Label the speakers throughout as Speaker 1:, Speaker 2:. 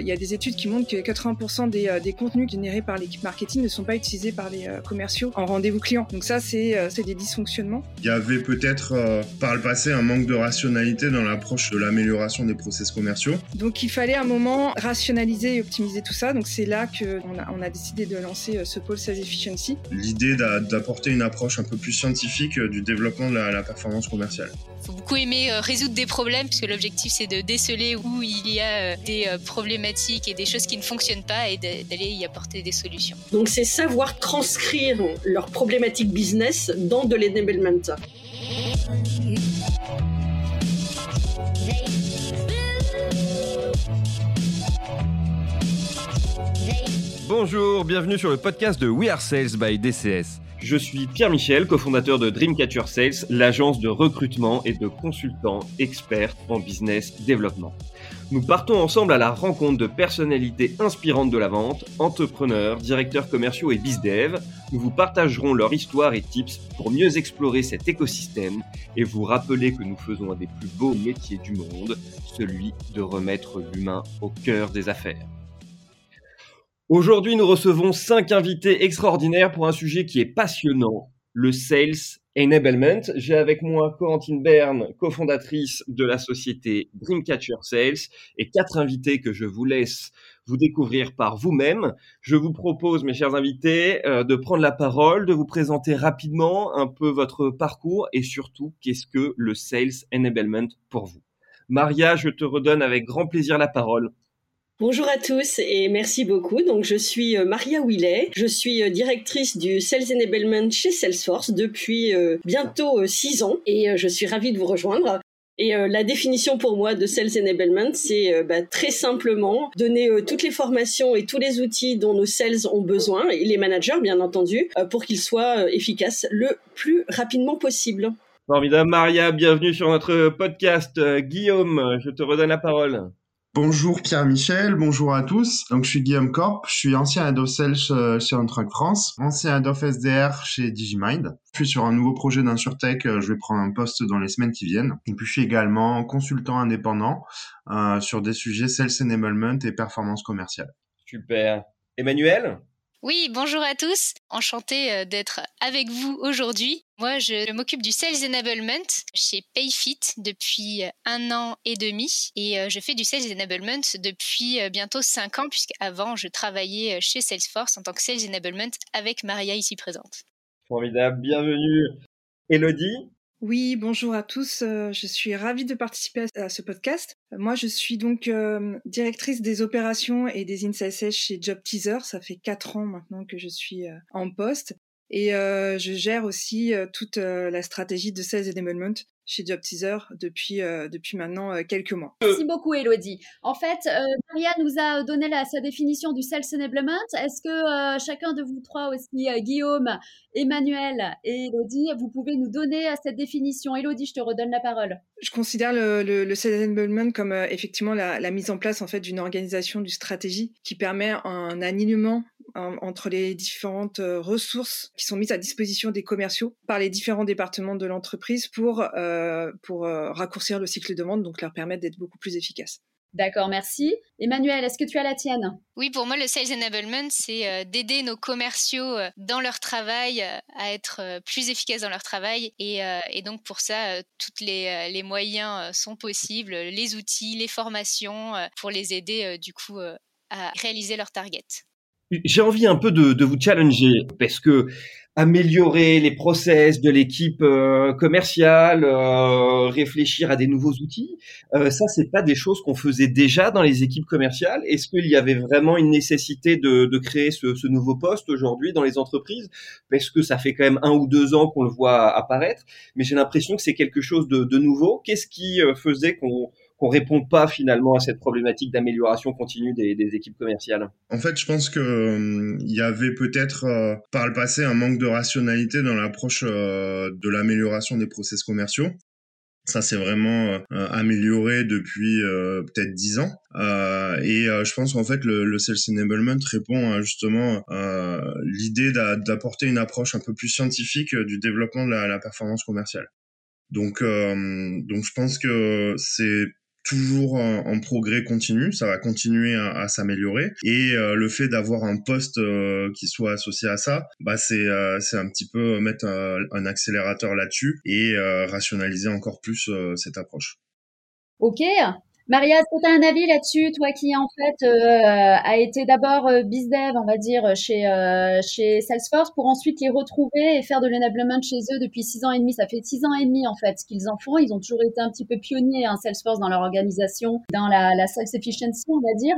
Speaker 1: Il y a des études qui montrent que 80% des, euh, des, contenus générés par l'équipe marketing ne sont pas utilisés par les euh, commerciaux en rendez-vous client. Donc ça, c'est euh, des dysfonctionnements.
Speaker 2: Il y avait peut-être par le passé un manque de rationalité dans l'approche de l'amélioration des process commerciaux.
Speaker 1: Donc il fallait un moment rationaliser et optimiser tout ça. Donc c'est là qu'on a, on a décidé de lancer ce pôle Sales Efficiency.
Speaker 2: L'idée d'apporter une approche un peu plus scientifique du développement de la, la performance commerciale.
Speaker 3: Il faut beaucoup aimer résoudre des problèmes puisque l'objectif c'est de déceler où il y a des problèmes et des choses qui ne fonctionnent pas et d'aller y apporter des solutions.
Speaker 4: Donc c'est savoir transcrire leurs problématiques business dans de l'enablement.
Speaker 5: Bonjour, bienvenue sur le podcast de We Are Sales by DCS. Je suis Pierre Michel, cofondateur de Dreamcatcher Sales, l'agence de recrutement et de consultants experts en business développement. Nous partons ensemble à la rencontre de personnalités inspirantes de la vente, entrepreneurs, directeurs commerciaux et bizdev. Nous vous partagerons leur histoire et tips pour mieux explorer cet écosystème et vous rappeler que nous faisons un des plus beaux métiers du monde, celui de remettre l'humain au cœur des affaires. Aujourd'hui, nous recevons cinq invités extraordinaires pour un sujet qui est passionnant, le sales Enablement. J'ai avec moi Corentine Berne, cofondatrice de la société Dreamcatcher Sales, et quatre invités que je vous laisse vous découvrir par vous-même. Je vous propose, mes chers invités, euh, de prendre la parole, de vous présenter rapidement un peu votre parcours et surtout qu'est-ce que le Sales Enablement pour vous. Maria, je te redonne avec grand plaisir la parole.
Speaker 4: Bonjour à tous et merci beaucoup. Donc, je suis euh, Maria Willet. Je suis euh, directrice du Sales Enablement chez Salesforce depuis euh, bientôt six ans et je suis ravie de vous rejoindre. Et la définition pour moi de Sales Enablement, c'est bah, très simplement donner toutes les formations et tous les outils dont nos sales ont besoin, et les managers bien entendu, pour qu'ils soient efficaces le plus rapidement possible.
Speaker 5: Formidable Maria, bienvenue sur notre podcast. Guillaume, je te redonne la parole.
Speaker 2: Bonjour Pierre-Michel, bonjour à tous. Donc je suis Guillaume Corp, je suis ancien sales euh, chez Ontrack France, ancien head of SDR chez Digimind. Je suis sur un nouveau projet d'Insurtech, euh, je vais prendre un poste dans les semaines qui viennent. Et puis je suis également consultant indépendant euh, sur des sujets sales enablement et performance commerciale.
Speaker 5: Super. Emmanuel?
Speaker 3: Oui, bonjour à tous. Enchantée euh, d'être avec vous aujourd'hui. Moi, je m'occupe du Sales Enablement chez Payfit depuis euh, un an et demi et euh, je fais du Sales Enablement depuis bientôt cinq ans puisqu'avant, je travaillais chez Salesforce en tant que Sales Enablement avec Maria ici présente.
Speaker 5: Formidable, bienvenue. Elodie
Speaker 1: oui, bonjour à tous. Euh, je suis ravie de participer à ce podcast. Moi, je suis donc euh, directrice des opérations et des insights chez Job Teaser. Ça fait quatre ans maintenant que je suis euh, en poste. Et je gère aussi toute la stratégie de sales enablement chez Job Teaser depuis, euh, depuis maintenant euh, quelques mois.
Speaker 6: Merci beaucoup, Elodie. En fait, euh, Maria nous a donné la, sa définition du Sales Enablement. Est-ce que chacun de vous trois aussi, Guillaume, Emmanuel et Elodie, vous pouvez nous donner cette définition? Elodie, je te redonne la parole.
Speaker 1: Je considère le, le, Sales Enablement comme effectivement la, la, mise en place en fait d'une organisation, d'une stratégie qui permet un alignement entre les différentes ressources qui sont mises à disposition des commerciaux par les différents départements de l'entreprise pour euh, pour euh, raccourcir le cycle de vente, donc leur permettre d'être beaucoup plus efficaces.
Speaker 6: D'accord, merci. Emmanuel, est-ce que tu as la tienne?
Speaker 3: Oui, pour moi, le Sales Enablement, c'est euh, d'aider nos commerciaux dans leur travail à être plus efficaces dans leur travail. Et, donc, pour ça, tous les, les, moyens sont possibles, les outils, les formations, pour les aider, du coup, à réaliser leur target.
Speaker 5: J'ai envie un peu de, de vous challenger parce que améliorer les process de l'équipe euh, commerciale, euh, réfléchir à des nouveaux outils. Euh, ça, c'est pas des choses qu'on faisait déjà dans les équipes commerciales. Est-ce qu'il y avait vraiment une nécessité de, de créer ce, ce, nouveau poste aujourd'hui dans les entreprises? Parce que ça fait quand même un ou deux ans qu'on le voit apparaître, mais j'ai l'impression que c'est quelque chose de, de nouveau. Qu'est-ce qui euh, faisait qu'on qu'on répond pas finalement à cette problématique d'amélioration continue des, équipes commerciales
Speaker 2: En fait, je pense que euh, il y avait peut-être euh, par le passé un manque de rationalité dans l'approche euh, de l'amélioration des process commerciaux. Ça s'est vraiment amélioré depuis peut-être dix ans. et je pense qu'en fait, le, Sales Enablement répond à justement l'idée d'apporter une approche un peu plus scientifique du développement de la, la performance commerciale. Donc, donc je pense que c'est toujours en, progrès continu, ça va continuer à, s'améliorer. Et le fait d'avoir un poste qui soit associé à ça, bah c'est c'est un petit peu mettre un accélérateur là-dessus et rationaliser encore plus cette approche.
Speaker 6: Ok, Maria, est-ce que tu as un avis là-dessus, toi qui en fait euh, a été d'abord euh, bizdev, on va dire, chez, euh, chez Salesforce, pour ensuite les retrouver et faire de l'enablement chez eux depuis six ans et demi? Ça fait six ans et demi en fait qu'ils en font. Ils ont toujours été un petit peu pionniers, hein, Salesforce, dans leur organisation, dans la, la sales efficiency, on va dire.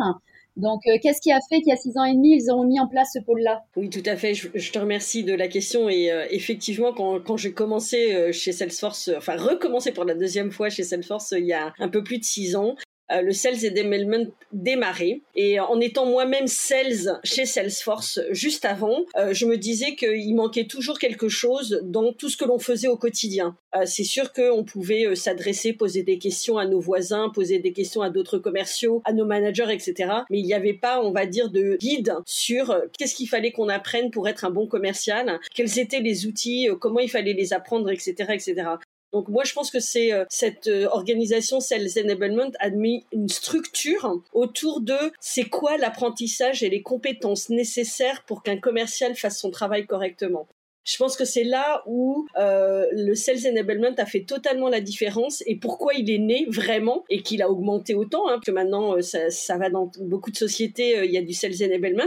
Speaker 6: Donc, euh, qu'est-ce qui a fait qu'il y a six ans et demi, ils ont mis en place ce pôle-là?
Speaker 4: Oui, tout à fait. Je, te remercie de la question. Et euh, effectivement, quand, j'ai commencé euh, chez Salesforce, enfin recommencé pour la deuxième fois chez Salesforce il y a un peu plus de six ans, euh, le sales enablement démarré. Et en étant moi-même sales chez Salesforce juste avant, euh, je me disais qu'il manquait toujours quelque chose dans tout ce que l'on faisait au quotidien. Euh, c'est sûr qu'on pouvait s'adresser, poser des questions à nos voisins, poser des questions à d'autres commerciaux, à nos managers, etc. Mais il n'y avait pas, on va dire, de guide sur qu'est-ce qu'il fallait qu'on apprenne pour être un bon commercial, quels étaient les outils, comment il fallait les apprendre, etc., etc. Donc moi, je pense que c'est euh, cette euh, organisation Sales Enablement a mis une structure autour de c'est quoi l'apprentissage et les compétences nécessaires pour qu'un commercial fasse son travail correctement. Je pense que c'est là où euh, le Sales Enablement a fait totalement la différence et pourquoi il est né vraiment et qu'il a augmenté autant, hein, que maintenant ça, ça, va dans beaucoup de sociétés, il y a du Sales Enablement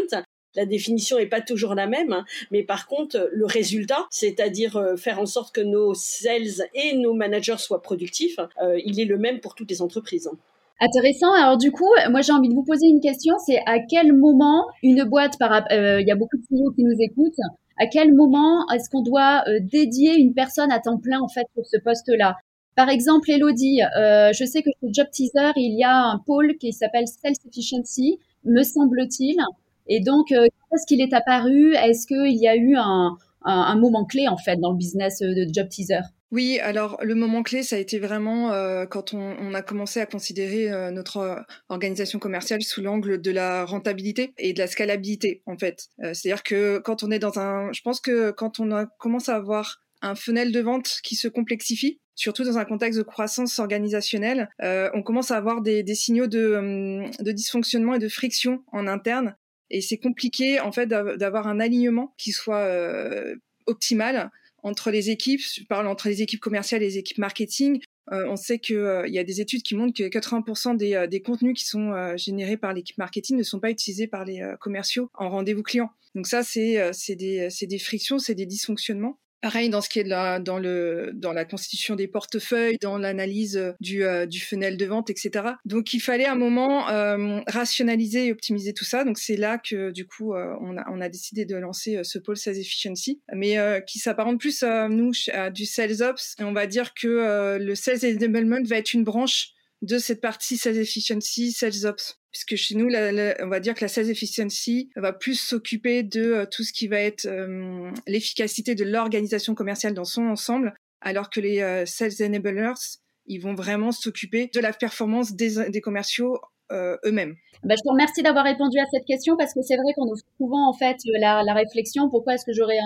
Speaker 4: la définition n'est pas toujours la même, hein. mais par contre, le résultat, c'est-à-dire euh, faire en sorte que nos sales et nos managers soient productifs, euh, il est le même pour toutes les entreprises.
Speaker 6: Intéressant. Alors du coup, moi j'ai envie de vous poser une question. C'est à quel moment une boîte, euh, il y a beaucoup de CEO qui nous écoutent, à quel moment est-ce qu'on doit dédier une personne à temps plein en fait pour ce poste-là? Par exemple, Elodie, je sais que chez Job Teaser, il y a un pôle qui s'appelle Self Efficiency, me semble-t-il. Et donc, euh, est-ce qu'il est apparu? Est-ce qu'il y a eu un, moment clé en fait dans le business euh, de Job Teaser?
Speaker 1: Oui, alors le moment clé, ça a été vraiment euh, quand on, a commencé à considérer notre organisation commerciale sous l'angle de la rentabilité et de la scalabilité, en fait. C'est-à-dire que quand on est dans un, je pense que quand on a, commence à avoir un funnel de vente qui se complexifie, surtout dans un contexte de croissance organisationnelle, on commence à avoir des, signaux hum, de, dysfonctionnement et de friction en interne et c'est compliqué en fait d'avoir un alignement qui soit euh, optimal entre les équipes. Je parle entre les équipes commerciales et les équipes marketing. Euh, on sait qu'il euh, y a des études qui montrent que 80% des, des, contenus qui sont générés par l'équipe marketing ne sont pas utilisés par les commerciaux en rendez-vous client. Donc ça, c'est des, des frictions, c'est des dysfonctionnements. Pareil dans ce qui est de la, dans le dans la constitution des portefeuilles, dans l'analyse euh, du euh, du funnel de vente, etc. Donc il fallait un moment euh, rationaliser et optimiser tout ça. Donc c'est là que du coup on a on a décidé de lancer ce pôle sales efficiency, mais qui s'apparente plus à nous à du sales ops. Et on va dire que le sales enablement va être une branche de cette partie sales efficiency, sales ops puisque chez nous, on va dire que la sales efficiency va plus s'occuper de euh, tout ce qui va être euh, l'efficacité de l'organisation commerciale dans son ensemble, alors que les euh, sales enablers, ils vont vraiment s'occuper de la performance des, commerciaux eux-mêmes.
Speaker 6: Bah, je te remercie d'avoir répondu à cette question parce que c'est vrai qu'on ouvre souvent en fait la, réflexion pourquoi est-ce que j'aurais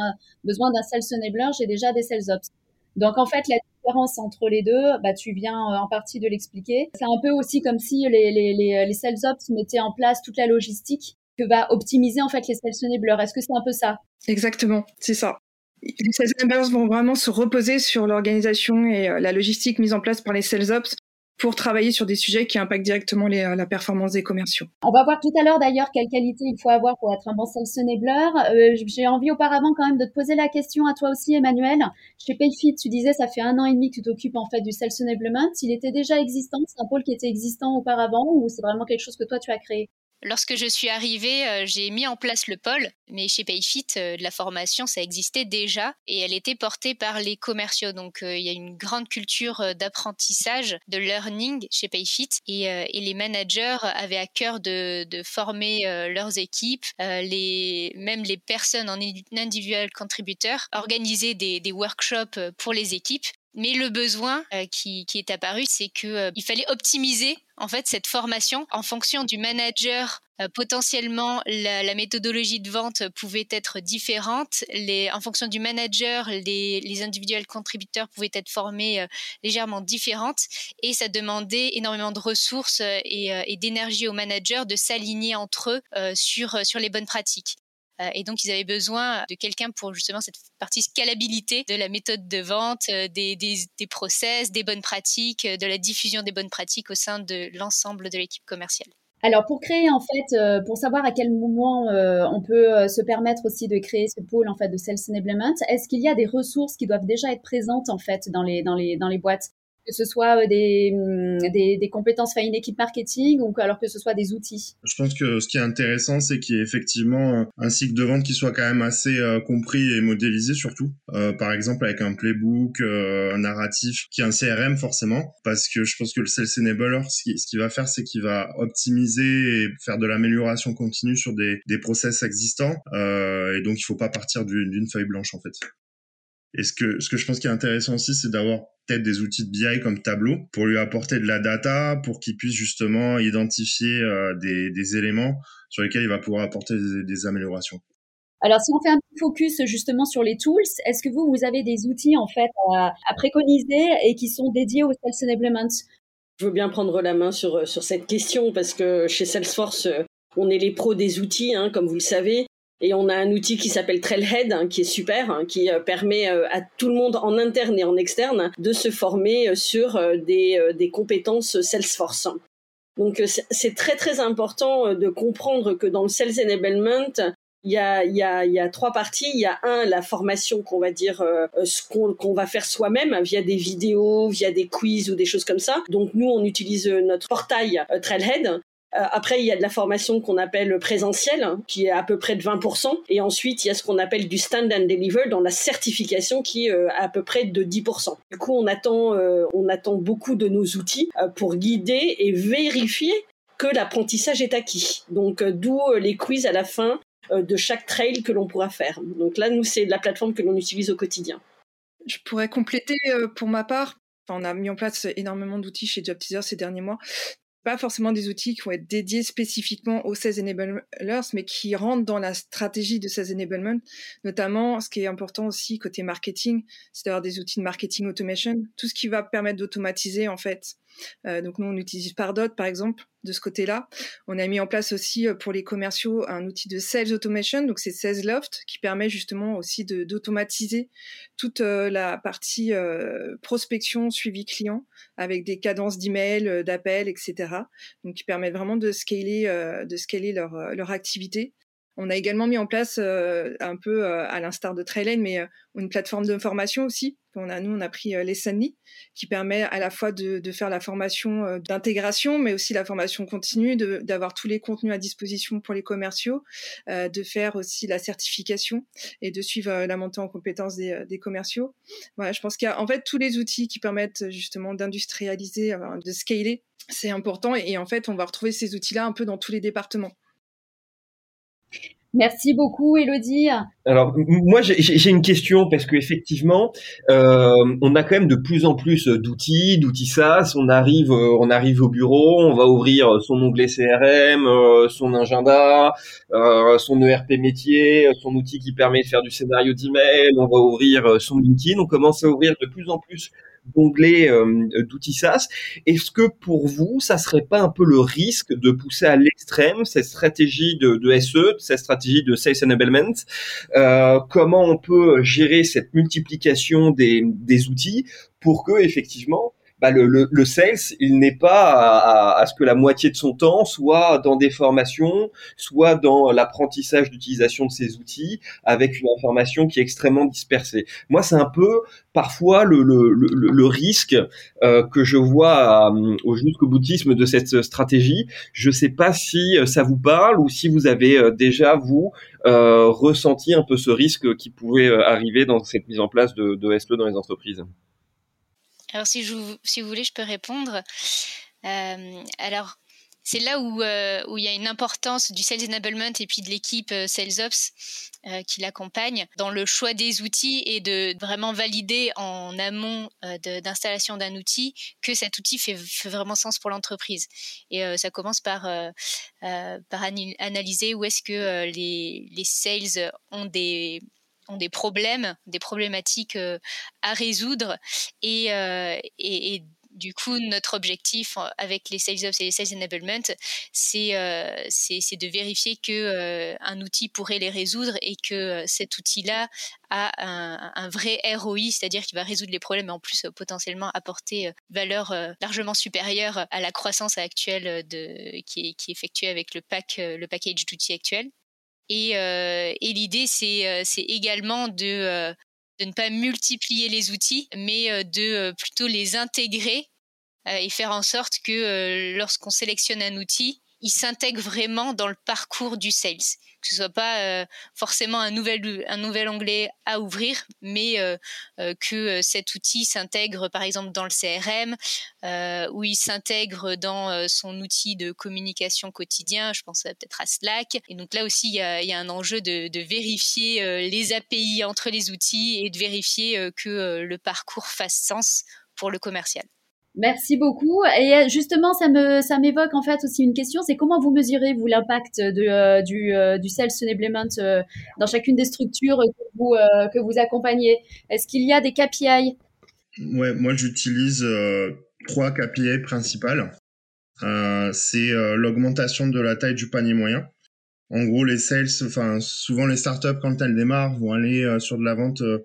Speaker 6: besoin d'un sales enabler? J'ai déjà des sales ops. Donc en fait, la différence entre les deux, bah, tu viens euh, en partie de l'expliquer. C'est un peu aussi comme si les, les, les, les sales ops mettaient en place toute la logistique que va optimiser en fait les sales enablers. Est-ce que c'est un peu ça?
Speaker 1: Exactement, c'est ça. Les sales enablers vont vraiment se reposer sur l'organisation et euh, la logistique mise en place par les sales ops pour travailler sur des sujets qui impactent directement euh, la performance des commerciaux.
Speaker 6: On va voir tout à l'heure d'ailleurs quelle qualité il faut avoir pour être un bon sales enabler. Euh, J'ai envie auparavant quand même de te poser la question à toi aussi Emmanuel. Chez Payfit, tu disais ça fait un an et demi que tu t'occupes en fait du sales enablement. Il était déjà existant, c'est un pôle qui était existant auparavant ou c'est vraiment quelque chose que toi tu as créé?
Speaker 3: Lorsque je suis arrivée, euh, j'ai mis en place le pôle, mais chez Payfit, euh, la formation, ça existait déjà et elle était portée par les commerciaux. Donc, euh, il y a une grande culture d'apprentissage, de learning chez Payfit et, les managers avaient à cœur de, former leurs équipes, les, même les personnes en individuel contributeurs, organiser des workshops pour les équipes Mais le besoin euh, qui, qui, est apparu, c'est que euh, fallait optimiser en fait cette formation en fonction du manager. Euh, potentiellement, la, la, méthodologie de vente pouvait être différente. Les, en fonction du manager, les, les individuels contributeurs pouvaient être formés légèrement différentes, et ça demandait énormément de ressources et, et d'énergie aux managers de s'aligner entre eux sur sur les bonnes pratiques. Euh, et donc, ils avaient besoin de quelqu'un pour justement cette partie scalabilité de la méthode de vente, euh, des, des, process, des bonnes pratiques, euh, de la diffusion des bonnes pratiques au sein de l'ensemble de l'équipe commerciale.
Speaker 6: Alors pour créer en fait, pour savoir à quel moment on peut se permettre aussi de créer ce pôle en fait de sales enablement, est-ce qu'il y a des ressources qui doivent déjà être présentes en fait dans les dans les dans les boîtes? Que ce soit euh, des, hum, des, des compétences faits une équipe marketing ou alors que ce soit des outils
Speaker 2: Je pense que ce qui est intéressant, c'est qu'il y ait effectivement un cycle de vente qui soit quand même assez euh, compris et modélisé surtout. Euh, par exemple avec un playbook, euh, un narratif, qui est un CRM forcément, parce que je pense que le Sales Enabler, ce qu'il qui va faire, c'est qu'il va optimiser et faire de l'amélioration continue sur des, des process existants. et donc il faut pas partir d'une feuille blanche en fait. Et ce que, ce que je pense qui est intéressant aussi, c'est d'avoir peut-être des outils de BI comme Tableau pour lui apporter de la data, pour qu'il puisse justement identifier euh, des, des, éléments sur lesquels il va pouvoir apporter des, des, améliorations.
Speaker 6: Alors, si on fait un petit focus justement sur les tools, est-ce que vous, vous avez des outils en fait à, à préconiser et qui sont dédiés au Sales Enablement?
Speaker 4: Je veux bien prendre la main sur, sur cette question parce que chez Salesforce, on est les pros des outils, hein, comme vous le savez. Et on a un outil qui s'appelle Trailhead, hein, qui est super, hein, qui euh, permet euh, à tout le monde en interne et en externe de se former euh, sur des, compétences Salesforce. Donc c'est très très important de comprendre que dans le Sales Enablement, il y a, il y, a, trois parties. Il y a un, la formation qu'on va dire, ce qu'on va faire soi-même via des vidéos, via des quiz ou des choses comme ça. Donc nous, on utilise notre portail Trailhead après, il y a de la formation qu'on appelle présentielle, qui est à peu près de 20%. Et ensuite, il y a ce qu'on appelle du stand and deliver dans la certification qui est euh, à peu près de 10%. Du coup, on attend, euh, on attend beaucoup de nos outils pour guider et vérifier que l'apprentissage est acquis. Donc, d'où les quiz à la fin de chaque trail que l'on pourra faire. Donc là, nous, c'est la plateforme que l'on utilise au quotidien.
Speaker 1: Je pourrais compléter pour ma part. on a mis en place énormément d'outils chez JobTeaser ces derniers mois, pas forcément des outils qui vont être dédiés spécifiquement aux Sales Enablers, mais qui rentrent dans la stratégie de Sales Enablement. Notamment, ce qui est important aussi côté marketing, c'est d'avoir des outils de marketing automation, tout ce qui va permettre d'automatiser en fait euh, donc nous, on utilise Pardot, par exemple, de ce côté-là. On a mis en place aussi euh, pour les commerciaux un outil de sales automation, donc c'est SalesLoft, qui permet justement aussi d'automatiser toute euh, la partie prospection, suivi client, avec des cadences d'email, d'appels, etc. Donc qui permettent vraiment de scaler, de scaler leur, leur activité. On a également mis en place un peu à l'instar de Trailhead, mais une plateforme de formation aussi on a, nous, on a pris euh, l'ESANI, qui permet à la fois de, de faire la formation euh, d'intégration, mais aussi la formation continue, d'avoir tous les contenus à disposition pour les commerciaux, euh, de faire aussi la certification et de suivre euh, la montée en compétences des, euh, des commerciaux. Voilà, je pense qu'il y a en fait tous les outils qui permettent justement d'industrialiser, de scaler. C'est important et en fait, on va retrouver ces outils-là un peu dans tous les départements.
Speaker 6: Merci beaucoup, Elodie.
Speaker 5: Alors, moi, j'ai une question parce que effectivement, euh, on a quand même de plus en plus d'outils, d'outils SaaS. On arrive, euh, on arrive au bureau, on va ouvrir son onglet CRM, euh, son agenda, euh, son ERP métier, son outil qui permet de faire du scénario d'email. On va ouvrir son LinkedIn. On commence à ouvrir de plus en plus d'onglets euh, d'outils SaaS. Est-ce que pour vous, ça serait pas un peu le risque de pousser à l'extrême cette stratégie de, SE, cette stratégie de Sales Enablement? Euh, Comment on peut gérer cette multiplication des, des outils pour que effectivement bah, le, le, le, sales, il n'est pas à, à, ce que la moitié de son temps soit dans des formations, soit dans l'apprentissage d'utilisation de ces outils, avec une information qui est extrêmement dispersée. Moi, c'est un peu parfois le, le risque euh, que je vois euh, au jusqu'au boutisme de cette stratégie. Je ne sais pas si euh, ça vous parle ou si vous avez euh, déjà vous ressenti un peu ce risque qui pouvait arriver dans cette mise en place de, de SE dans les entreprises.
Speaker 3: Alors, si, je, vous voulez, je peux répondre. Euh, alors, c'est là où, euh, où il y a une importance du sales enablement et puis de l'équipe euh, sales ops qui l'accompagne dans le choix des outils et de vraiment valider en amont d'installation d'un outil que cet outil fait, vraiment sens pour l'entreprise. Et ça commence par, par analyser où est-ce que les sales ont des des problèmes, des problématiques à résoudre et, et, du coup, notre objectif euh, avec les Sales Ops et les Sales Enablement, c'est euh, de vérifier que euh, un outil pourrait les résoudre et que cet outil-là a un, vrai ROI, c'est-à-dire qu'il va résoudre les problèmes et en plus potentiellement apporter valeur largement supérieure à la croissance actuelle qui, est, effectuée avec le package d'outils actuel. Et, et l'idée, c'est également de, de ne pas multiplier les outils, mais euh, de euh, plutôt les intégrer euh, et faire en sorte que lorsqu'on sélectionne un outil, il s'intègre vraiment dans le parcours du sales. Que ce soit pas forcément un nouvel, un nouvel onglet à ouvrir, mais que cet outil s'intègre par exemple dans le CRM, ou il s'intègre dans son outil de communication quotidien, je pense peut-être à Slack. Et donc là aussi, il y a, un enjeu de, de vérifier les API entre les outils et de vérifier que le parcours fasse sens pour le commercial.
Speaker 6: Merci beaucoup. Et euh, justement, ça me ça m'évoque en fait aussi une question, c'est comment vous mesurez vous l'impact euh, du, euh, du sales enablement dans chacune des structures que vous que vous accompagnez? Est-ce qu'il y a des KPI
Speaker 2: Ouais, moi j'utilise trois KPI principales. c'est l'augmentation de la taille du panier moyen. En gros, les sales, enfin souvent les startups quand elles démarrent vont aller sur de la vente euh,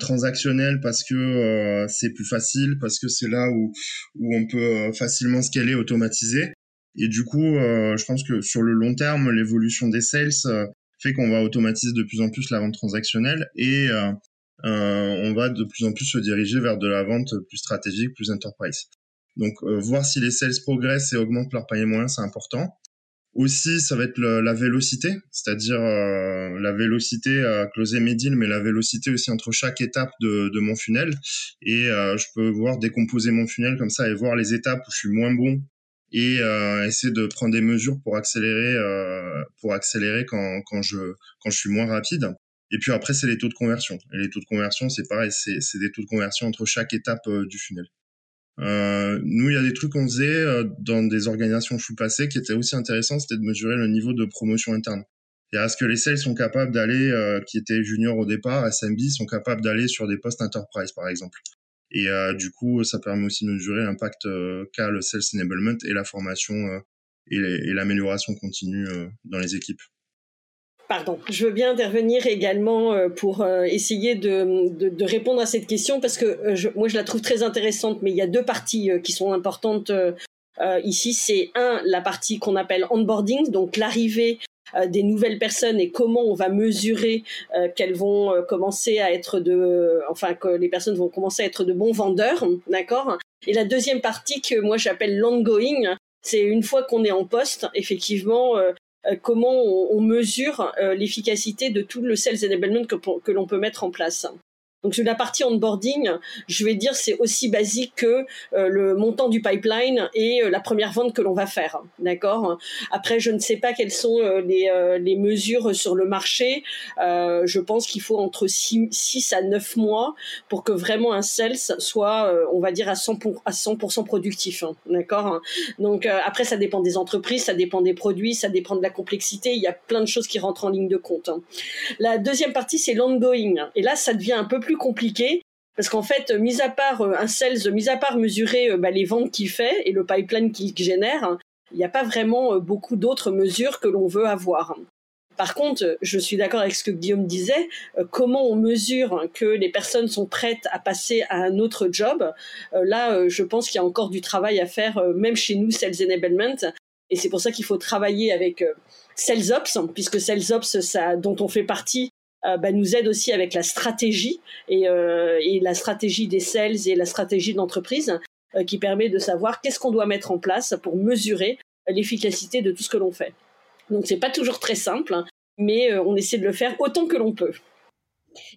Speaker 2: transactionnel parce que euh, c'est plus facile, parce que c'est là où, où on peut euh, facilement scaler, automatiser. Et du coup, je pense que sur le long terme, l'évolution des sales fait qu'on va automatiser de plus en plus la vente transactionnelle et on va de plus en plus se diriger vers de la vente plus stratégique, plus enterprise. Donc, voir si les sales progressent et augmentent leur panier moyen, c'est important. Aussi, ça va être la vélocité, c'est-à-dire euh, la vélocité à closer mes deals, mais la vélocité aussi entre chaque étape de, de mon funnel. Et euh, je peux voir décomposer mon funnel comme ça et voir les étapes où je suis moins bon et euh, essayer de prendre des mesures pour accélérer, euh, pour accélérer quand, quand je quand je suis moins rapide. Et puis après, c'est les taux de conversion. Et les taux de conversion, c'est pareil, c'est des taux de conversion entre chaque étape du funnel. Euh, nous, il y a des trucs qu'on faisait euh, dans des organisations où je suis passé qui étaient aussi intéressants, c'était de mesurer le niveau de promotion interne. Et est-ce que les sales sont capables d'aller, euh, qui étaient juniors au départ, SMB, sont capables d'aller sur des postes enterprise, par exemple? Et euh, du coup, ça permet aussi de mesurer l'impact qu'a le sales enablement et la formation et l'amélioration continue dans les équipes.
Speaker 4: Pardon, je veux bien intervenir également euh, pour euh, essayer de, de, de, répondre à cette question parce que euh, je, moi je la trouve très intéressante, mais il y a deux parties qui sont importantes ici. C'est un, la partie qu'on appelle onboarding, donc l'arrivée des nouvelles personnes et comment on va mesurer qu'elles vont commencer à être de, enfin que les personnes vont commencer à être de bons vendeurs, d'accord? Et la deuxième partie que moi j'appelle l'ongoing, c'est une fois qu'on est en poste, effectivement, comment on, mesure euh, l'efficacité de tout le sales enablement que l'on peut mettre en place. Donc la partie onboarding, je vais dire c'est aussi basique que euh, le montant du pipeline et euh, la première vente que l'on va faire, d'accord? Après, je ne sais pas quelles sont euh, les, mesures sur le marché. je pense qu'il faut entre 6, à 9 mois pour que vraiment un sales soit, on va dire, à 100%, pour, à 100 productif, hein, d'accord? Donc après, ça dépend des entreprises, ça dépend des produits, ça dépend de la complexité. Il y a plein de choses qui rentrent en ligne de compte. Hein. La deuxième partie, c'est l'ongoing. Et là, ça devient un peu plus plus compliqué parce qu'en fait, mis à part euh, un sales, mis à part mesurer euh, bah, les ventes qu'il fait et le pipeline qu'il génère, il n'y a pas vraiment euh, beaucoup d'autres mesures que l'on veut avoir. Par contre, je suis d'accord avec ce que Guillaume disait, comment on mesure que les personnes sont prêtes à passer à un autre job Là, je pense qu'il y a encore du travail à faire, même chez nous, Sales Enablement. Et c'est pour ça qu'il faut travailler avec SalesOps, puisque SalesOps, ça, dont on fait partie, euh, bah, nous aide aussi avec la stratégie et, euh, et, la stratégie des sales et la stratégie d'entreprise euh, qui permet de savoir qu'est-ce qu'on doit mettre en place pour mesurer l'efficacité de tout ce que l'on fait. Donc c'est pas toujours très simple, mais on essaie de le faire autant que l'on peut.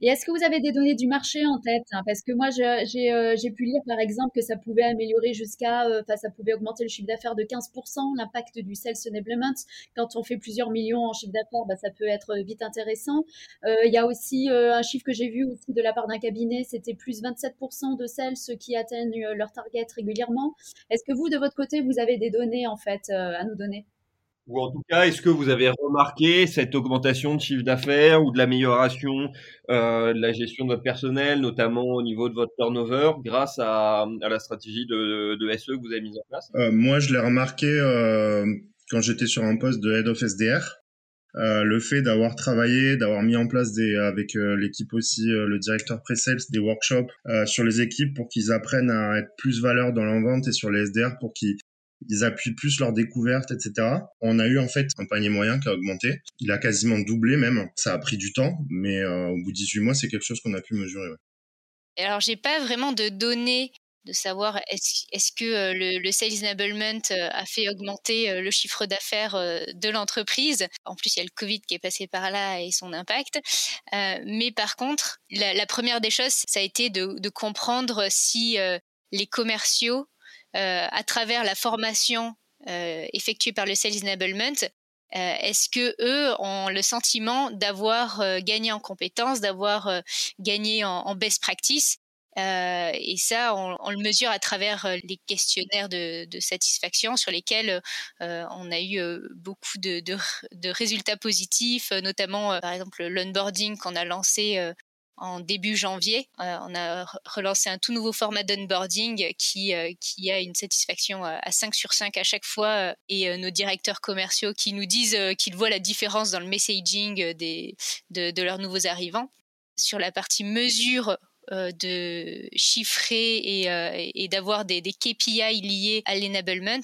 Speaker 6: Et est-ce que vous avez des données du marché en tête hein? Parce que moi, euh, j'ai pu lire par exemple que ça pouvait améliorer jusqu'à, euh, enfin, ça pouvait augmenter le chiffre d'affaires de 15%, l'impact du sales enablement. Quand on fait plusieurs millions en chiffre d'affaires, bah, ça peut être vite intéressant. Euh, il y a aussi un chiffre que j'ai vu aussi de la part d'un cabinet, c'était plus 27% de sales qui atteignent leur target régulièrement. Est-ce que vous, de votre côté, vous avez des données en fait à nous donner?
Speaker 5: Ou en tout cas, est-ce que vous avez remarqué cette augmentation de chiffre d'affaires ou de l'amélioration euh, de la gestion de votre personnel, notamment au niveau de votre turnover, grâce à, la stratégie de, SE que vous avez mise en place?
Speaker 2: Euh, Moi, je l'ai remarqué euh, quand j'étais sur un poste de Head of SDR. Le fait d'avoir travaillé, d'avoir mis en place avec l'équipe aussi, le directeur pre-sales, des workshops sur les équipes pour qu'ils apprennent à être plus valeur dans l'envente et sur les SDR pour qu'ils ils appuient plus leur découverte, etc. On a eu en fait un panier moyen qui a augmenté. Il a quasiment doublé même. Ça a pris du temps, mais euh, au bout de 18 mois, c'est quelque chose qu'on a pu mesurer.
Speaker 3: Ouais. Alors, j'ai pas vraiment de données de savoir est-ce que euh, le, sales enablement euh, a fait augmenter le chiffre d'affaires de l'entreprise. En plus, il y a le Covid qui est passé par là et son impact. mais par contre, la, première des choses, ça a été de, comprendre si les commerciaux à travers la formation euh, effectuée par le Sales Enablement, euh, est-ce que eux ont le sentiment d'avoir gagné en compétences, d'avoir gagné en, best practice et ça, on, le mesure à travers les questionnaires de, satisfaction sur lesquels on a eu beaucoup de, de résultats positifs, notamment par exemple l'onboarding qu'on a lancé en début janvier. Euh, on a relancé un tout nouveau format d'onboarding qui, euh, qui a une satisfaction euh, à 5 sur 5 à chaque fois et nos directeurs commerciaux qui nous disent qu'ils voient la différence dans le messaging des, de, leurs nouveaux arrivants. Sur la partie mesure de chiffrer et, d'avoir des, des, KPI liés à l'enablement,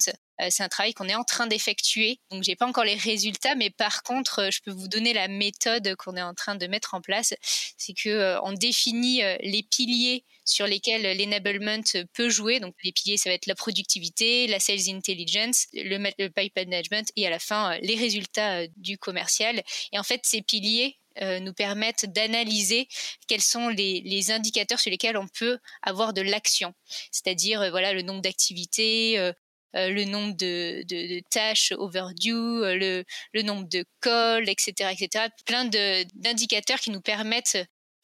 Speaker 3: c'est un travail qu'on est en train d'effectuer. Donc, j'ai pas encore les résultats, mais par contre, euh, je peux vous donner la méthode qu'on est en train de mettre en place. C'est que euh, on définit les piliers sur lesquels l'enablement peut jouer. Donc, les piliers, ça va être la productivité, la sales intelligence, le, le pipe management et à la fin, les résultats du commercial. Et en fait, ces piliers, nous permettent d'analyser quels sont les, indicateurs sur lesquels on peut avoir de l'action, c'est-à-dire voilà le nombre d'activités, euh, le nombre de, de, de, tâches overdue, euh, le, le nombre de calls, etc., etc. Plein d'indicateurs qui nous permettent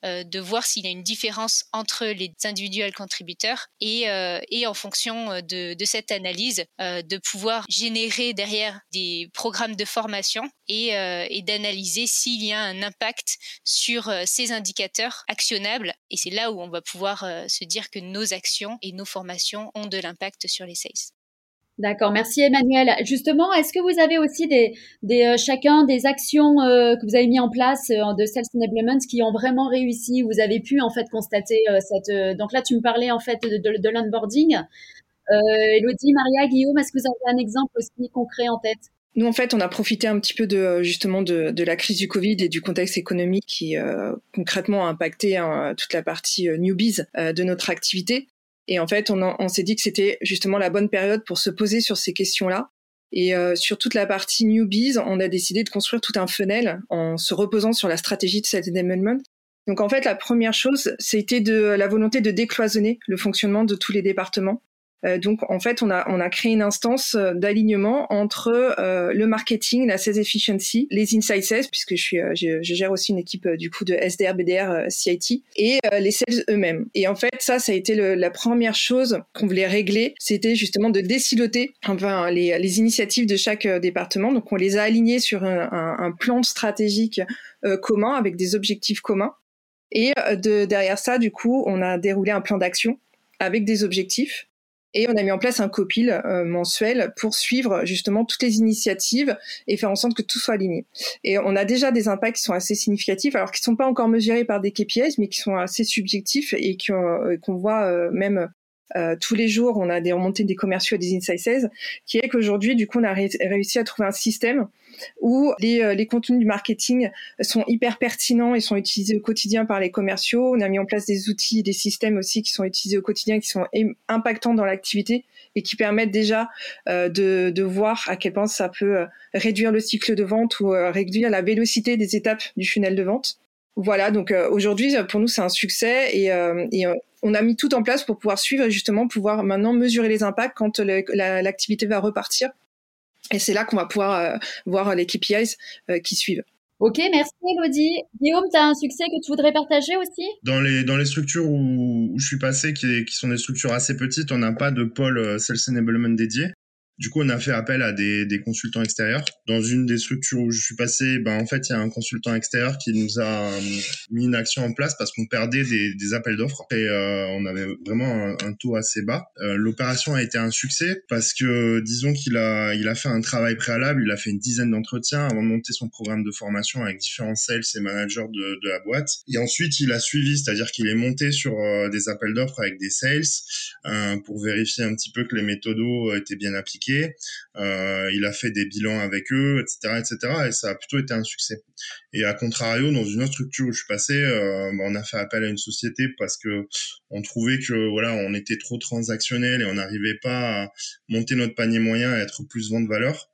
Speaker 3: euh, de voir s'il y a une différence entre les individuels contributeurs et, euh, et en fonction de, de cette analyse, euh, de pouvoir générer derrière des programmes de formation et, et d'analyser s'il y a un impact sur ces indicateurs actionnables. Et c'est là où on va pouvoir se dire que nos actions et nos formations ont de l'impact sur les sales.
Speaker 6: D'accord, merci Emmanuel. Justement, est-ce que vous avez aussi des, des euh, chacun des actions euh, que vous avez mis en place euh, de Sales Enablement qui ont vraiment réussi? Vous avez pu en fait constater cette. donc là, tu me parlais en fait de, de, de. Elodie, Maria, Guillaume, est-ce que vous avez un exemple aussi concret en tête?
Speaker 1: Nous, en fait, on a profité un petit peu de justement de, de la crise du Covid et du contexte économique qui concrètement a impacté hein, toute la partie newbies de notre activité. Et en fait, on, s'est dit que c'était justement la bonne période pour se poser sur ces questions-là. Et euh, sur toute la partie newbies, on a décidé de construire tout un funnel en se reposant sur la stratégie de cet enablement. Donc en fait, la première chose, c'était de la volonté de décloisonner le fonctionnement de tous les départements donc en fait, on a créé une instance euh, d'alignement entre euh, le marketing, la sales efficiency, les inside sales puisque je gère aussi une équipe du coup de SDR, BDR, CIT et les sales eux-mêmes. Et en fait, ça ça a été la première chose qu'on voulait régler, c'était justement de déciloter enfin les, les initiatives de chaque département. Donc on les a alignés sur un, plan stratégique commun avec des objectifs communs. Et de, derrière ça, du coup, on a déroulé un plan d'action avec des objectifs et on a mis en place un copil euh, mensuel pour suivre justement toutes les initiatives et faire en sorte que tout soit aligné. Et on a déjà des impacts qui sont assez significatifs, alors qui ne sont pas encore mesurés par des KPIs, mais qui sont assez subjectifs et euh, qu'on voit euh, même euh, tous les jours, on a des remontées des commerciaux et des inside sales, qui est qu'aujourd'hui, du coup, on a réussi à trouver un système où les, euh, les, contenus du marketing sont hyper pertinents et sont utilisés au quotidien par les commerciaux. On a mis en place des outils, des systèmes aussi qui sont utilisés au quotidien, qui sont impactants dans l'activité et qui permettent déjà euh, de, de, voir à quel point ça peut euh, réduire le cycle de vente ou réduire la vélocité des étapes du funnel de vente. Voilà, donc aujourd'hui, pour nous, c'est un succès et, et on a mis tout en place pour pouvoir suivre justement, pouvoir maintenant mesurer les impacts quand l'activité va repartir. Et c'est là qu'on va pouvoir voir les KPIs qui suivent.
Speaker 6: Ok, merci Elodie. Guillaume, tu as un succès que tu voudrais partager aussi?
Speaker 2: Dans les, dans les structures où, je suis passé, qui, qui, sont des structures assez petites, on n'a pas de pôle Sales Enablement dédié. Du coup, on a fait appel à des, des, consultants extérieurs. Dans une des structures où je suis passé, ben, en fait, il y a un consultant extérieur qui nous a euh, mis une action en place parce qu'on perdait des, des appels d'offres et euh, on avait vraiment un, taux assez bas. Euh, L'opération a été un succès parce que, disons qu'il a, il a fait un travail préalable, il a fait une dizaine d'entretiens avant de monter son programme de formation avec différents sales et managers de, de la boîte. Et ensuite, il a suivi, c'est-à-dire qu'il est monté sur euh, des appels d'offres avec des sales euh, pour vérifier un petit peu que les méthodos étaient bien appliqués euh, il a fait des bilans avec eux, etc., etc. Et ça a plutôt été un succès. Et à contrario, dans une autre structure où je suis passé, euh, bah, on a fait appel à une société parce que on trouvait que voilà, on était trop transactionnel et on n'arrivait pas à monter notre panier moyen et être plus vente valeur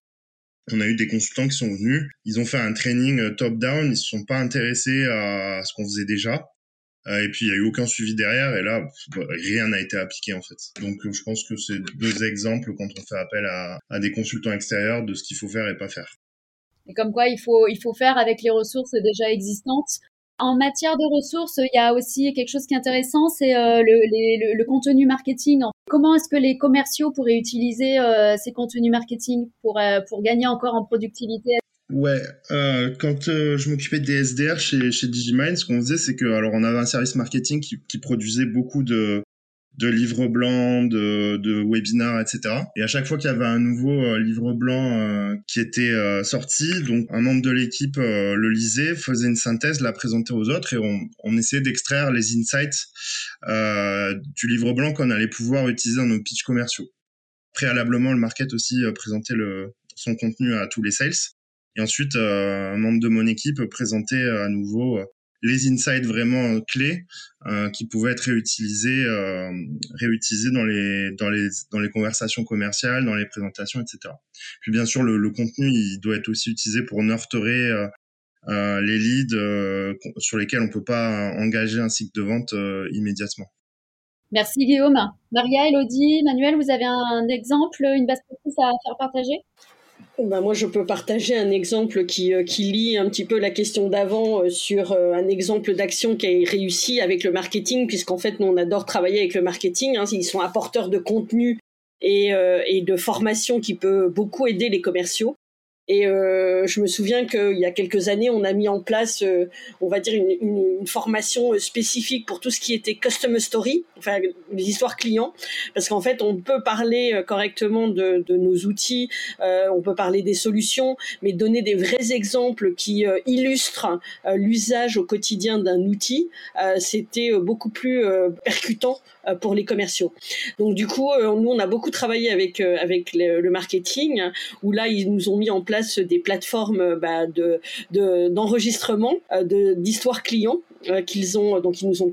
Speaker 2: on a eu des consultants qui sont venus, ils ont fait un training euh, top-down, ils se sont pas intéressés à ce qu'on faisait déjà. Euh, et puis il y a eu aucun suivi derrière et là bah, rien n'a été appliqué en fait. Donc euh, je pense que c'est deux exemples quand on fait appel à, des consultants extérieurs de ce qu'il faut faire et pas faire.
Speaker 6: Et comme quoi il faut il faut faire avec les ressources déjà existantes. En matière de ressources, il y a aussi quelque chose qui est intéressant, c'est euh, le, le, contenu marketing. Comment est-ce que les commerciaux pourraient utiliser ces contenus marketing pour, pour gagner encore en productivité?
Speaker 2: Ouais, euh, quand euh, je m'occupais des SDR chez, chez Digimind, ce qu'on faisait, c'est que alors on avait un service marketing qui, qui produisait beaucoup de, de livres blancs, de, de webinars, etc. Et à chaque fois qu'il y avait un nouveau euh, livre blanc euh, qui était sorti, donc un membre de l'équipe le lisait, faisait une synthèse, la présentait aux autres et on, on essayait d'extraire les insights du livre blanc qu'on allait pouvoir utiliser dans nos pitchs commerciaux. Préalablement, le market aussi présentait le, son contenu à tous les sales. Et ensuite, euh, un membre de mon équipe présentait euh, à nouveau euh, les insights vraiment clés qui pouvaient être réutilisés, réutilisés dans les dans les dans les conversations commerciales, dans les présentations, etc. Puis bien sûr, le, contenu il doit être aussi utilisé pour nurturer les leads sur lesquels on peut pas engager un cycle de vente immédiatement.
Speaker 6: Merci Guillaume. Maria, Elodie, Manuel, vous avez un, exemple, une base à faire partager?
Speaker 4: Ben moi, je peux partager un exemple qui, euh, qui lie un petit peu la question d'avant euh, sur euh, un exemple d'action qui a réussi avec le marketing, puisqu'en fait, nous, on adore travailler avec le marketing. Hein, ils sont apporteurs de contenu et, et de formation qui peut beaucoup aider les commerciaux. Et euh, je me souviens qu'il y a quelques années, on a mis en place, euh, on va dire, une, une, une, formation spécifique pour tout ce qui était customer story, enfin les histoires clients, parce qu'en fait, on peut parler euh, correctement de, de nos outils, euh, on peut parler des solutions, mais donner des vrais exemples qui euh, illustrent l'usage au quotidien d'un outil, c'était beaucoup plus percutant pour les commerciaux. Donc du coup, nous, on a beaucoup travaillé avec avec le, le marketing, où là, ils nous ont mis en place des plateformes euh, bah, de d'enregistrement euh, de d'histoires clients euh, qu'ils ont donc ils nous ont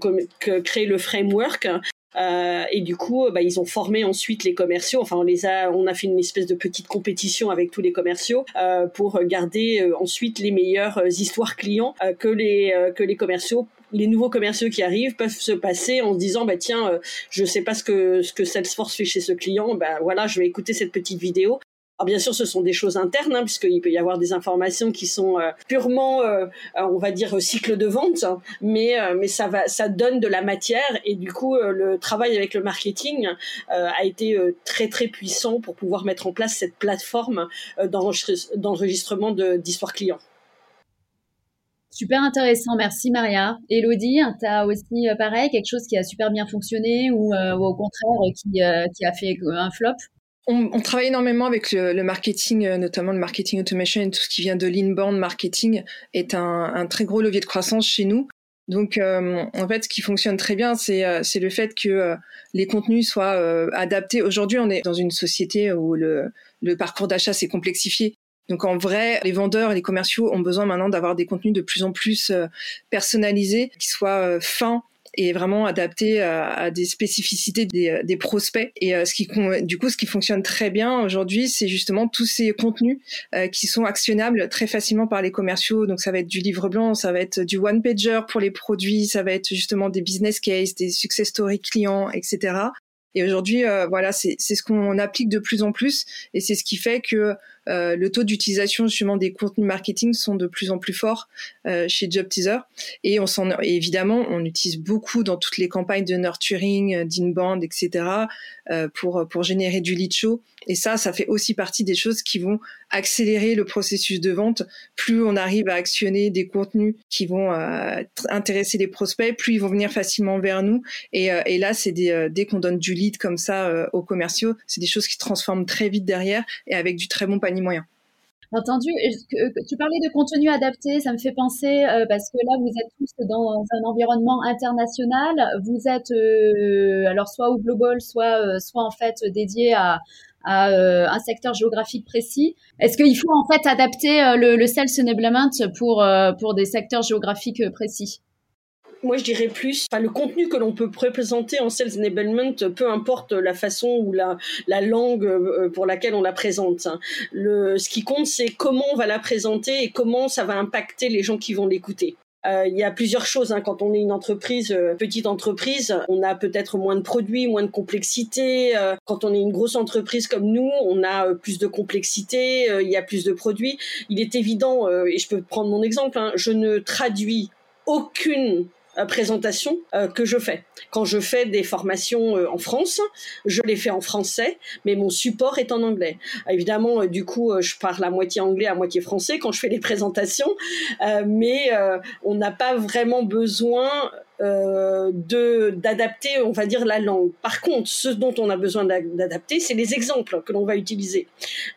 Speaker 4: créé le framework euh, et du coup, bah, ils ont formé ensuite les commerciaux. Enfin, on les a, on a fait une espèce de petite compétition avec tous les commerciaux euh, pour garder euh, ensuite les meilleures histoires clients que les que les commerciaux les nouveaux commerciaux qui arrivent peuvent se passer en se disant bah tiens je sais pas ce que ce que Salesforce fait chez ce client bah voilà je vais écouter cette petite vidéo alors bien sûr, ce sont des choses internes, hein, puisqu'il peut y avoir des informations qui sont euh, purement, euh, euh, on va dire, cycle de vente, hein, mais mais ça va, ça donne de la matière et du coup, le travail avec le marketing a été très très puissant pour pouvoir mettre en place cette plateforme d'enregistrement d'histoire client.
Speaker 6: Super intéressant, merci Maria. Elodie, tu as aussi pareil, quelque chose qui a super bien fonctionné ou, au contraire qui, qui a fait un flop?
Speaker 1: On, travaille énormément avec le, marketing, euh, notamment le marketing automation et tout ce qui vient de l'inbound marketing est un, très gros levier de croissance chez nous. Donc, euh, en fait, ce qui fonctionne très bien, c'est euh, le fait que les contenus soient adaptés. Aujourd'hui, on est dans une société où le parcours d'achat s'est complexifié. Donc, en vrai, les vendeurs et les commerciaux ont besoin maintenant d'avoir des contenus de plus en plus personnalisés, qui soient fins et vraiment adapté à, des spécificités des, des prospects. Et ce qui, du coup, ce qui fonctionne très bien aujourd'hui, c'est justement tous ces contenus qui sont actionnables très facilement par les commerciaux. Donc ça va être du livre blanc, ça va être du one pager pour les produits, ça va être justement des business cases, des success stories clients, etc. Et aujourd'hui, euh, voilà, c'est ce qu'on applique de plus en plus, et c'est ce qui fait que euh, le taux d'utilisation justement des contenus marketing sont de plus en plus forts euh, chez Job Teaser. Et on s'en, évidemment, on utilise beaucoup dans toutes les campagnes de nurturing, d'inbound, etc. pour pour générer du lead show. Et ça, ça fait aussi partie des choses qui vont accélérer le processus de vente. Plus on arrive à actionner des contenus qui vont intéresser les prospects, plus ils vont venir facilement vers nous. Et, et là, c'est dès qu'on donne du lead comme ça aux commerciaux, c'est des choses qui se transforment très vite derrière et avec du très bon panier moyen.
Speaker 6: Entendu. Tu parlais de contenu adapté, ça me fait penser euh, parce que là vous êtes tous dans un environnement international. Vous êtes euh, alors soit au global, soit euh, soit en fait dédié à, un secteur géographique précis. Est-ce qu'il faut en fait adapter le, le sales enablement pour pour des secteurs géographiques précis?
Speaker 4: Moi, je dirais plus, enfin, le contenu que l'on peut représenter en Sales Enablement, peu importe la façon ou la, la langue euh, pour laquelle on la présente. Hein. Le, ce qui compte, c'est comment on va la présenter et comment ça va impacter les gens qui vont l'écouter. Euh, il y a plusieurs choses. Hein. Quand on est une entreprise, euh, petite entreprise, on a peut-être moins de produits, moins de complexité. quand on est une grosse entreprise comme nous, on a plus de complexité, il y a plus de produits. Il est évident, et je peux prendre mon exemple, hein, je ne traduis aucune présentation euh, que je fais. Quand je fais des formations euh, en France, je les fais en français, mais mon support est en anglais. Évidemment, du coup, je parle à moitié anglais, à moitié français quand je fais les présentations, mais on n'a pas vraiment besoin euh, de d'adapter, on va dire, la langue. Par contre, ce dont on a besoin d'adapter, c'est les exemples que l'on va utiliser.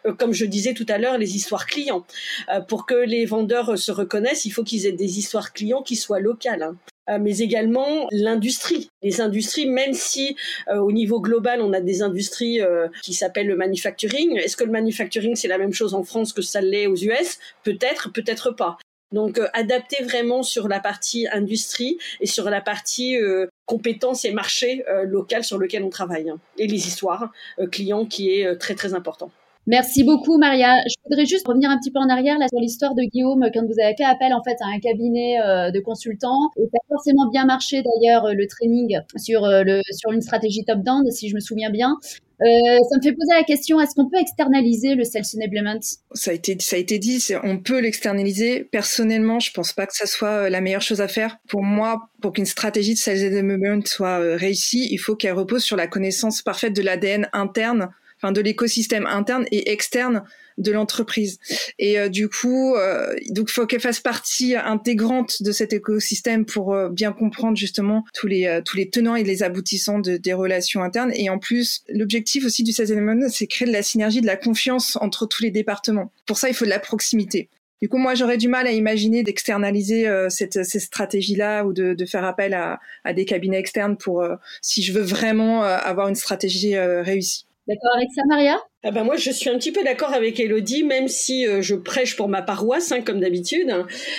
Speaker 4: Euh, comme je disais tout à l'heure, les histoires clients. Euh, pour que les vendeurs se reconnaissent, il faut qu'ils aient des histoires clients qui soient locales. Hein. Euh, mais également l'industrie. Les industries, même si euh, au niveau global, on a des industries euh, qui s'appellent le manufacturing. Est-ce que le manufacturing, c'est la même chose en France que ça l'est aux US Peut-être, peut-être pas. Donc adapter vraiment sur la partie industrie et sur la partie compétences et marché local sur lequel on travaille. Hein. Et les histoires clients qui est très très important.
Speaker 6: Merci beaucoup, Maria. Je voudrais juste revenir un petit peu en arrière là, sur l'histoire de Guillaume, quand vous avez fait appel en fait à un cabinet euh, de consultants. Ça a forcément bien marché d'ailleurs le training sur, euh, le, sur une stratégie top-down, si je me souviens bien. Euh, ça me fait poser la question est-ce qu'on peut externaliser le sales enablement?
Speaker 1: Ça a été ça a été dit, on peut l'externaliser. Personnellement, je pense pas que ça soit la meilleure chose à faire. Pour moi, pour qu'une stratégie de sales enablement soit réussie, il faut qu'elle repose sur la connaissance parfaite de l'ADN interne enfin de l'écosystème interne et externe de l'entreprise. Et euh, du coup, euh, donc faut qu'elle fasse partie intégrante de cet écosystème pour euh, bien comprendre justement tous les euh, tous les tenants et les aboutissants de, des relations internes. Et en plus, l'objectif aussi du sales c'est créer de la synergie, de la confiance entre tous les départements. Pour ça, il faut de la proximité. Du coup, moi, j'aurais du mal à imaginer d'externaliser cette, ces stratégies-là ou de, de, faire appel à, à, des cabinets externes pour si je veux vraiment avoir une stratégie réussie.
Speaker 6: D'accord avec ça, Maria
Speaker 4: ah ben moi, je suis un petit peu d'accord avec Elodie, même si euh, je prêche pour ma paroisse, hein, comme d'habitude.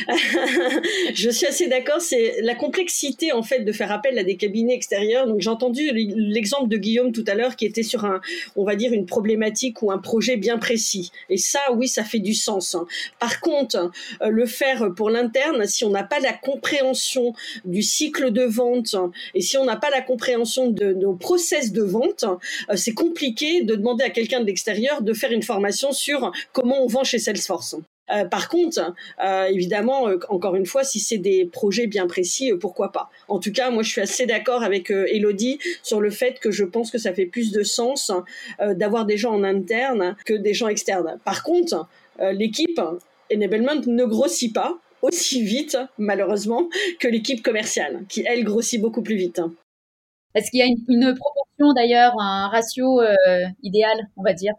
Speaker 4: je suis assez d'accord. C'est la complexité en fait de faire appel à des cabinets extérieurs. Donc j'ai entendu l'exemple de Guillaume tout à l'heure, qui était sur un, on va dire, une problématique ou un projet bien précis. Et ça, oui, ça fait du sens. Hein. Par contre, euh, le faire pour l'interne, si on n'a pas la compréhension du cycle de vente et si on n'a pas la compréhension de nos process de vente, euh, c'est compliqué de demander à quelqu'un de extérieur de faire une formation sur comment on vend chez Salesforce. Euh, par contre, euh, évidemment, euh, encore une fois, si c'est des projets bien précis, pourquoi pas. En tout cas, moi, je suis assez d'accord avec Elodie sur le fait que je pense que ça fait plus de sens d'avoir des gens en interne que des gens externes. Par contre, l'équipe Enablement ne grossit pas aussi vite, malheureusement, que l'équipe commerciale, qui, elle, grossit beaucoup plus vite.
Speaker 6: Est-ce qu'il y a une proportion d'ailleurs, un ratio idéal, on va dire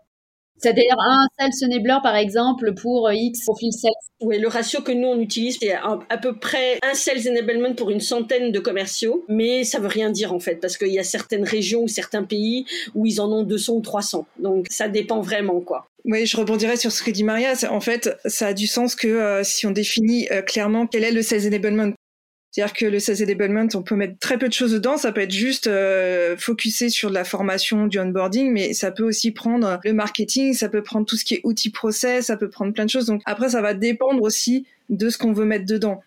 Speaker 6: c'est-à-dire un sales enabler, par exemple, pour euh, X profil sales.
Speaker 4: Oui, le ratio que nous, on utilise, c'est à, peu près un sales enablement pour une centaine de commerciaux. Mais ça veut rien dire, en fait, parce qu'il y a certaines régions ou certains pays où ils en ont 200 ou 300. Donc, ça dépend vraiment, quoi.
Speaker 1: Oui, je rebondirais sur ce que dit Maria. En fait, ça a du sens que euh, si on définit euh, clairement quel est le sales enablement, C'est-à-dire que le sales enablement, on peut mettre très peu de choses dedans. Ça peut être juste euh, focusé sur la formation, du onboarding, mais ça peut aussi prendre le marketing, ça peut prendre tout ce qui est outils process, ça peut prendre plein de choses. Donc après, ça va dépendre aussi de ce qu'on veut mettre dedans.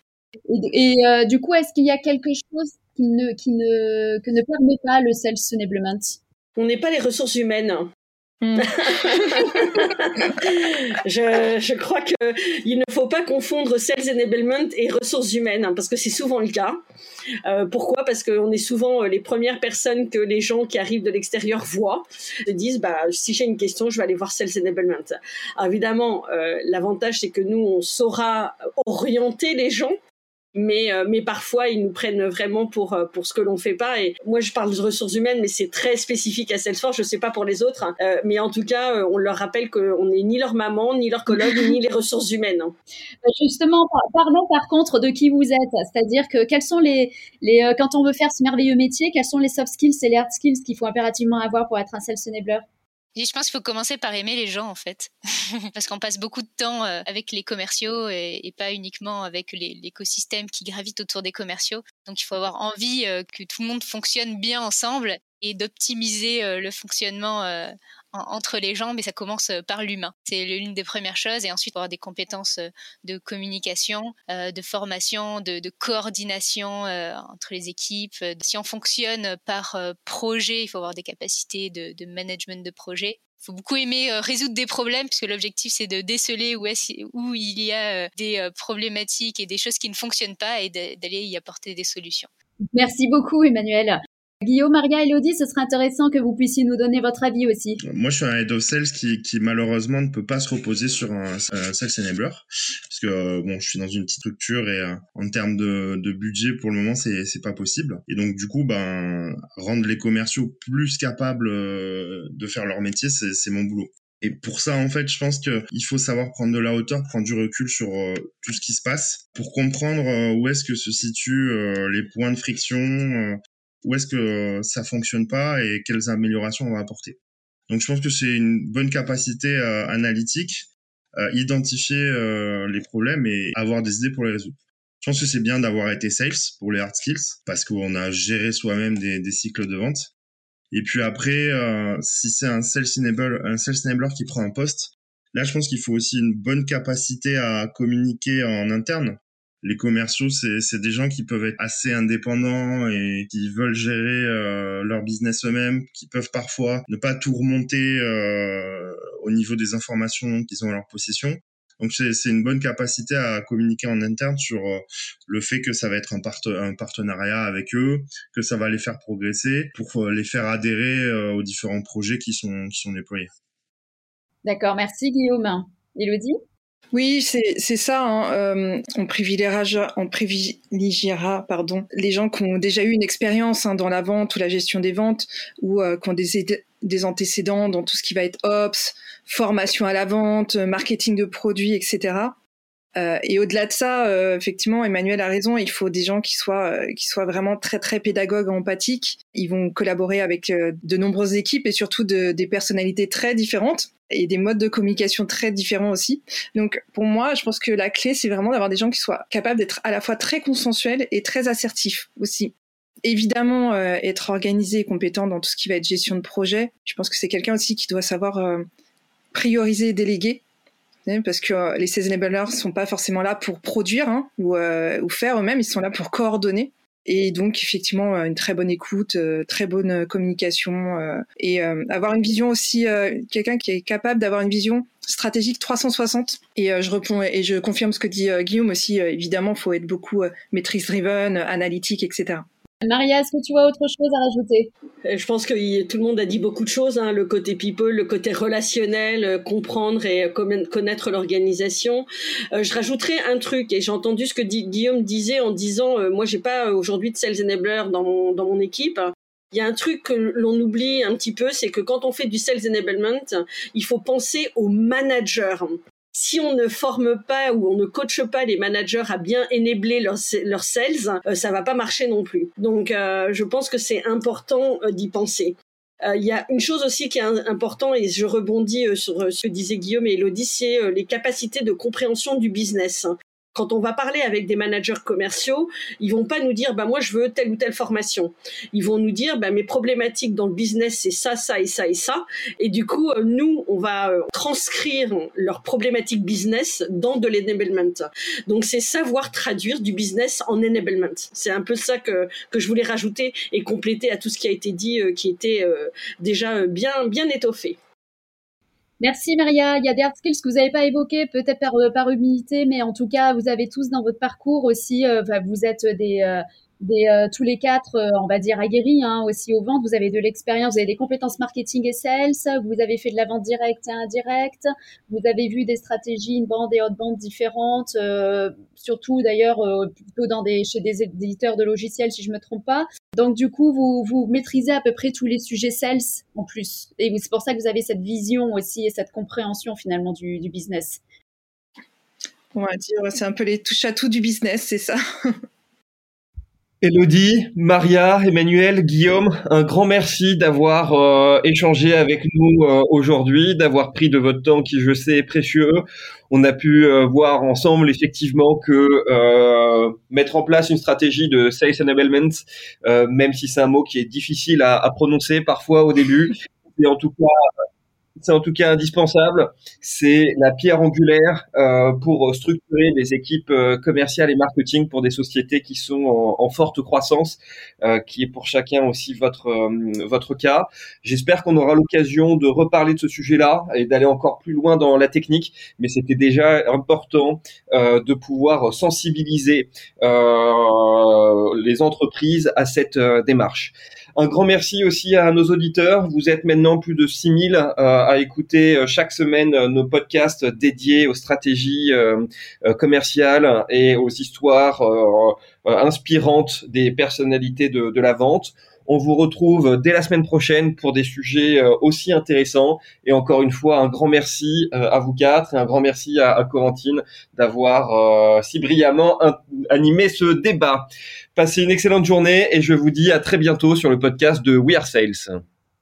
Speaker 6: Et, euh, du coup, est-ce qu'il y a quelque chose qui ne, qui ne, que ne permet pas le sales enablement?
Speaker 4: On n'est pas les ressources humaines. Hmm. je, crois qu'il ne faut pas confondre sales enablement et ressources humaines, hein, parce que c'est souvent le cas. Euh, pourquoi? Parce qu'on est souvent euh, les premières personnes que les gens qui arrivent de l'extérieur voient, se disent bah, si j'ai une question, je vais aller voir sales enablement. Évidemment, euh, l'avantage c'est que nous, on saura orienter les gens mais euh, mais parfois ils nous prennent vraiment pour euh, pour ce que l'on fait pas et moi je parle de ressources humaines mais c'est très spécifique à Salesforce je sais pas pour les autres hein. euh, mais en tout cas on leur rappelle qu'on n'est ni leur maman ni leur collègue ni les ressources humaines hein.
Speaker 6: justement parlons par contre de qui vous êtes c'est-à-dire que quels sont les les quand on veut faire ce merveilleux métier quels sont les soft skills et les hard skills qu'il faut impérativement avoir pour être un sales enabler?
Speaker 3: Je pense qu'il faut commencer par aimer les gens en fait, parce qu'on passe beaucoup de temps euh, avec les commerciaux et, pas uniquement avec l'écosystème qui gravite autour des commerciaux. Donc il faut avoir envie euh, que tout le monde fonctionne bien ensemble et d'optimiser euh, le fonctionnement entre les gens, mais ça commence euh, par l'humain. C'est l'une des premières choses. Et ensuite, avoir des compétences euh, de communication, euh, de formation, de, coordination entre les équipes. Si on fonctionne par projet, il faut avoir des capacités de, management de projet. Il faut beaucoup aimer résoudre des problèmes, puisque l'objectif, c'est de déceler où, où il y a des problématiques et des choses qui ne fonctionnent pas et d'aller y apporter des solutions.
Speaker 6: Merci beaucoup, Emmanuel. Guillaume, Maria, Elodie, ce serait intéressant que vous puissiez nous donner votre avis aussi.
Speaker 2: Moi, je suis un head of sales qui, qui malheureusement ne peut pas se reposer sur un, sales enabler, parce que euh, bon, je suis dans une petite structure et euh, en termes de, budget, pour le moment, c'est c'est pas possible. Et donc, du coup, ben, rendre les commerciaux plus capables euh, de faire leur métier, c'est mon boulot. Et pour ça, en fait, je pense qu'il faut savoir prendre de la hauteur, prendre du recul sur tout ce qui se passe, pour comprendre où est-ce que se situent les points de friction, où est-ce que euh, ça fonctionne pas et quelles améliorations on va apporter. Donc je pense que c'est une bonne capacité euh, analytique, euh, identifier les problèmes et avoir des idées pour les résoudre. Je pense que c'est bien d'avoir été sales pour les hard skills parce qu'on a géré soi-même des, des, cycles de vente. Et puis après, si c'est un sales enabler, un sales enabler qui prend un poste, là je pense qu'il faut aussi une bonne capacité à communiquer en interne les commerciaux, c'est des gens qui peuvent être assez indépendants et qui veulent gérer euh, leur business eux-mêmes, qui peuvent parfois ne pas tout remonter euh, au niveau des informations qu'ils ont à leur possession. Donc c'est une bonne capacité à communiquer en interne sur euh, le fait que ça va être un, un, partenariat avec eux, que ça va les faire progresser pour les faire adhérer aux différents projets qui sont, qui sont déployés.
Speaker 6: D'accord, merci Guillaume. Elodie?
Speaker 1: Oui, c'est ça. Hein. Euh, on privilégiera, on privilégiera les gens qui ont déjà eu une expérience hein, dans la vente ou la gestion des ventes ou euh, qui ont des, des antécédents dans tout ce qui va être ops, formation à la vente, marketing de produits, etc. Euh, et au-delà de ça, euh, effectivement, Emmanuel a raison. Il faut des gens qui soient euh, qui soient vraiment très très pédagogues, empathiques. Ils vont collaborer avec de nombreuses équipes et surtout de, des personnalités très différentes et des modes de communication très différents aussi. Donc pour moi, je pense que la clé, c'est vraiment d'avoir des gens qui soient capables d'être à la fois très consensuels et très assertifs aussi. Évidemment, être organisé et compétent dans tout ce qui va être gestion de projet. Je pense que c'est quelqu'un aussi qui doit savoir prioriser et déléguer parce que euh, les sales enablers sont pas forcément là pour produire hein, ou, euh, ou, faire eux-mêmes, ils sont là pour coordonner. Et donc effectivement une très bonne écoute, euh, très bonne communication et avoir une vision aussi, quelqu'un qui est capable d'avoir une vision stratégique 360. Et je réponds et je confirme ce que dit Guillaume aussi. évidemment, faut être beaucoup maîtrise driven, analytique, etc.
Speaker 6: Maria, est-ce que tu vois autre chose à rajouter?
Speaker 4: Euh, Je pense que tout le monde a dit beaucoup de choses, hein, le côté people, le côté relationnel, euh, comprendre et euh, connaître l'organisation. je rajouterai un truc, et j'ai entendu ce que Guillaume disait en disant, moi j'ai pas aujourd'hui de sales enabler dans mon, dans mon équipe. Il y a un truc que l'on oublie un petit peu, c'est que quand on fait du sales enablement, il faut penser au manager si on ne forme pas ou on ne coache pas les managers à bien enabler leurs leur sales, euh, ça va pas marcher non plus. Donc, euh, je pense que c'est important euh, d'y penser. Il y a une chose aussi qui est importante, et je rebondis sur ce que disaient Guillaume et Elodie, c'est les capacités de compréhension du business. Quand on va parler avec des managers commerciaux, ils vont pas nous dire bah moi je veux telle ou telle formation. Ils vont nous dire bah mes problématiques dans le business c'est ça ça et ça et ça et du coup euh, nous on va euh, transcrire leurs problématiques business dans de l'enablement. Donc c'est savoir traduire du business en enablement. C'est un peu ça que que je voulais rajouter et compléter à tout ce qui a été dit euh, qui était déjà bien bien étoffé.
Speaker 6: Merci Maria. Il y a des hard skills que vous n'avez pas évoqués, peut-être par, par humilité, mais en tout cas, vous avez tous dans votre parcours aussi, euh, vous êtes des, euh, euh, tous les quatre, euh, on va dire aguerris hein, aussi au ventes. Vous avez de l'expérience, vous avez des compétences marketing et sales. Vous avez fait de la vente directe et indirecte. Vous avez vu des stratégies une bande et haute bande différentes, euh, surtout d'ailleurs plutôt dans des chez des éditeurs de logiciels si je me trompe pas. Donc du coup, vous vous maîtrisez à peu près tous les sujets sales en plus. Et c'est pour ça que vous avez cette vision aussi et cette compréhension finalement du, du business.
Speaker 1: On va dire, c'est un peu les touches à tout du business, c'est ça.
Speaker 5: Elodie, Maria, Emmanuel, Guillaume, un grand merci d'avoir euh, échangé avec nous euh, aujourd'hui, d'avoir pris de votre temps qui, je sais, est précieux. On a pu euh, voir ensemble effectivement que mettre en place une stratégie de sales enablement, même si c'est un mot qui est difficile à, à prononcer parfois au début, et en tout cas c'est en tout cas indispensable. C'est la pierre angulaire euh, pour structurer les équipes euh, commerciales et marketing pour des sociétés qui sont en, forte croissance, euh, qui est pour chacun aussi votre euh, votre cas. J'espère qu'on aura l'occasion de reparler de ce sujet-là et d'aller encore plus loin dans la technique. Mais c'était déjà important euh, de pouvoir sensibiliser les entreprises à cette démarche. Un grand merci aussi à nos auditeurs. Vous êtes maintenant plus de 6000 euh, à écouter euh, chaque semaine euh, nos podcasts dédiés aux stratégies commerciales et aux histoires inspirantes des personnalités de, de la vente. On vous retrouve dès la semaine prochaine pour des sujets aussi intéressants. Et encore une fois, un grand merci à vous quatre et un grand merci à, Corentine d'avoir si brillamment animé ce débat. Passez une excellente journée et je vous dis à très bientôt sur le podcast de We Are Sales.